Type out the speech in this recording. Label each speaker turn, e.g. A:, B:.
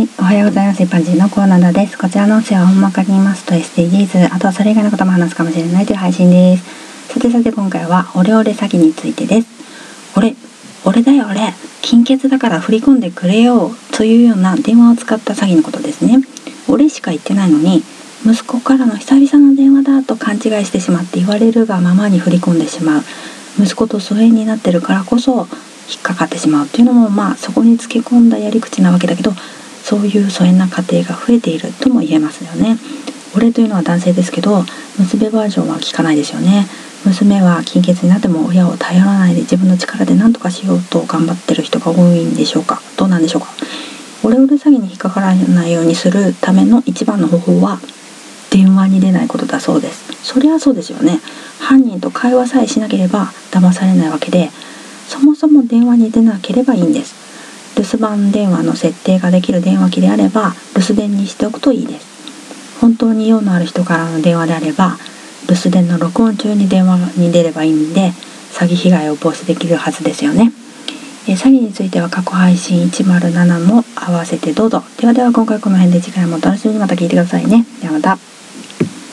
A: はい、おはようございます。一般人のコーナーです。こちらの音声は大まかに言いますと SDGs、あとはそれ以外のことも話すかもしれないという配信です。さてさて今回はオレオレ詐欺についてです。俺、俺だよ俺、金欠だから振り込んでくれよというような電話を使った詐欺のことですね。俺しか言ってないのに、息子からの久々の電話だと勘違いしてしまって言われるがままに振り込んでしまう。息子と疎遠になってるからこそ引っかかってしまうっていうのもまあそこにつけ込んだやり口なわけだけどそういう疎遠な家庭が増えているとも言えますよね。俺というのは男性ですけど娘バージョンは聞かないですよね。娘は金欠になっても親を頼らないで自分の力で何とかしようと頑張ってる人が多いんでしょうか。どうなんでしょうか。オレオレ詐欺に引っかからないようにするための一番の方法は電話に出ないことだそうです。そりゃそうですよね。犯人と会話さえしなければ騙されないわけでそもそも電話に出なければいいんです。留守番電話の設定ができる電話機であれば留守電にしておくといいです。本当に用のある人からの電話であれば留守電の録音中に電話に出ればいいんで詐欺被害を防止できるはずですよね。え詐欺については過去配信107も合わせてどうぞ。ではでは今回この辺で次回もお楽しみに。また聞いてくださいね。ではまた。